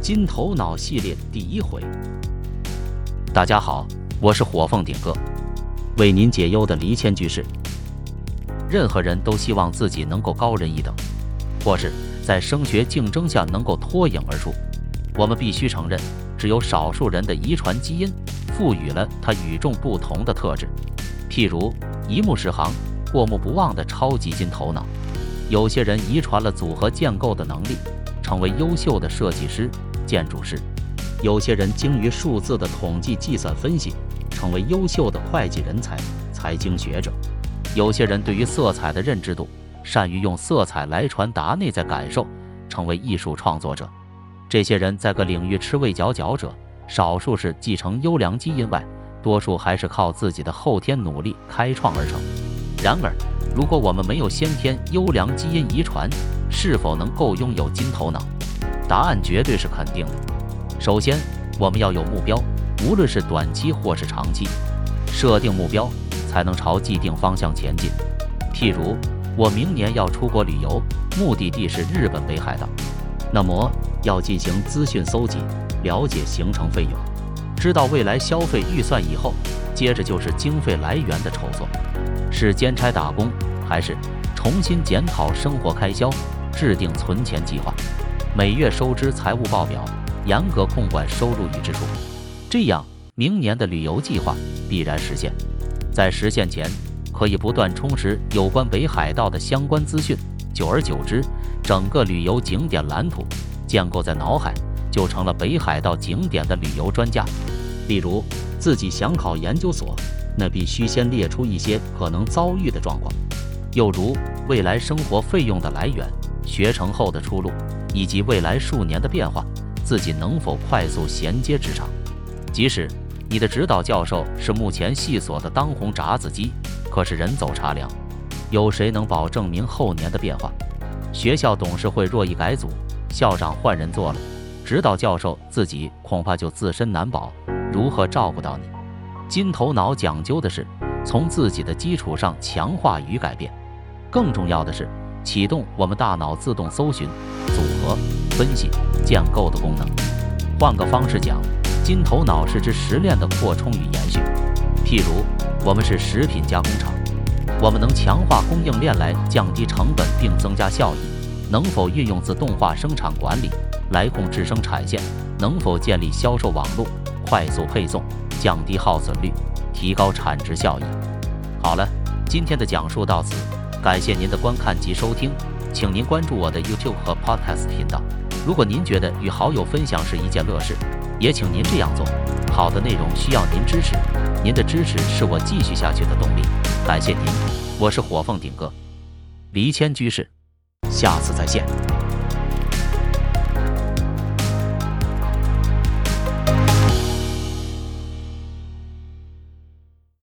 金头脑系列第一回。大家好，我是火凤顶哥，为您解忧的离谦居士。任何人都希望自己能够高人一等，或是在升学竞争下能够脱颖而出。我们必须承认，只有少数人的遗传基因赋予了他与众不同的特质，譬如一目十行、过目不忘的超级金头脑。有些人遗传了组合建构的能力，成为优秀的设计师。建筑师，有些人精于数字的统计计算分析，成为优秀的会计人才、财经学者；有些人对于色彩的认知度，善于用色彩来传达内在感受，成为艺术创作者。这些人在各领域吃味佼佼者，少数是继承优良基因外，多数还是靠自己的后天努力开创而成。然而，如果我们没有先天优良基因遗传，是否能够拥有金头脑？答案绝对是肯定的。首先，我们要有目标，无论是短期或是长期，设定目标才能朝既定方向前进。譬如，我明年要出国旅游，目的地是日本北海道，那么要进行资讯搜集，了解行程费用，知道未来消费预算以后，接着就是经费来源的筹措，是兼差打工，还是重新检讨生活开销，制定存钱计划。每月收支财务报表，严格控管收入与支出，这样明年的旅游计划必然实现。在实现前，可以不断充实有关北海道的相关资讯，久而久之，整个旅游景点蓝图建构在脑海，就成了北海道景点的旅游专家。例如，自己想考研究所，那必须先列出一些可能遭遇的状况；又如未来生活费用的来源。学成后的出路，以及未来数年的变化，自己能否快速衔接职场？即使你的指导教授是目前系所的当红炸子鸡，可是人走茶凉，有谁能保证明后年的变化？学校董事会若一改组，校长换人做了，指导教授自己恐怕就自身难保，如何照顾到你？金头脑讲究的是从自己的基础上强化与改变，更重要的是。启动我们大脑自动搜寻、组合、分析、建构的功能。换个方式讲，金头脑是指实链的扩充与延续。譬如，我们是食品加工厂，我们能强化供应链来降低成本并增加效益，能否运用自动化生产管理来控制生产线？能否建立销售网络，快速配送，降低耗损率，提高产值效益？好了，今天的讲述到此。感谢您的观看及收听，请您关注我的 YouTube 和 Podcast 频道。如果您觉得与好友分享是一件乐事，也请您这样做。好的内容需要您支持，您的支持是我继续下去的动力。感谢您，我是火凤顶哥，离谦居士，下次再见。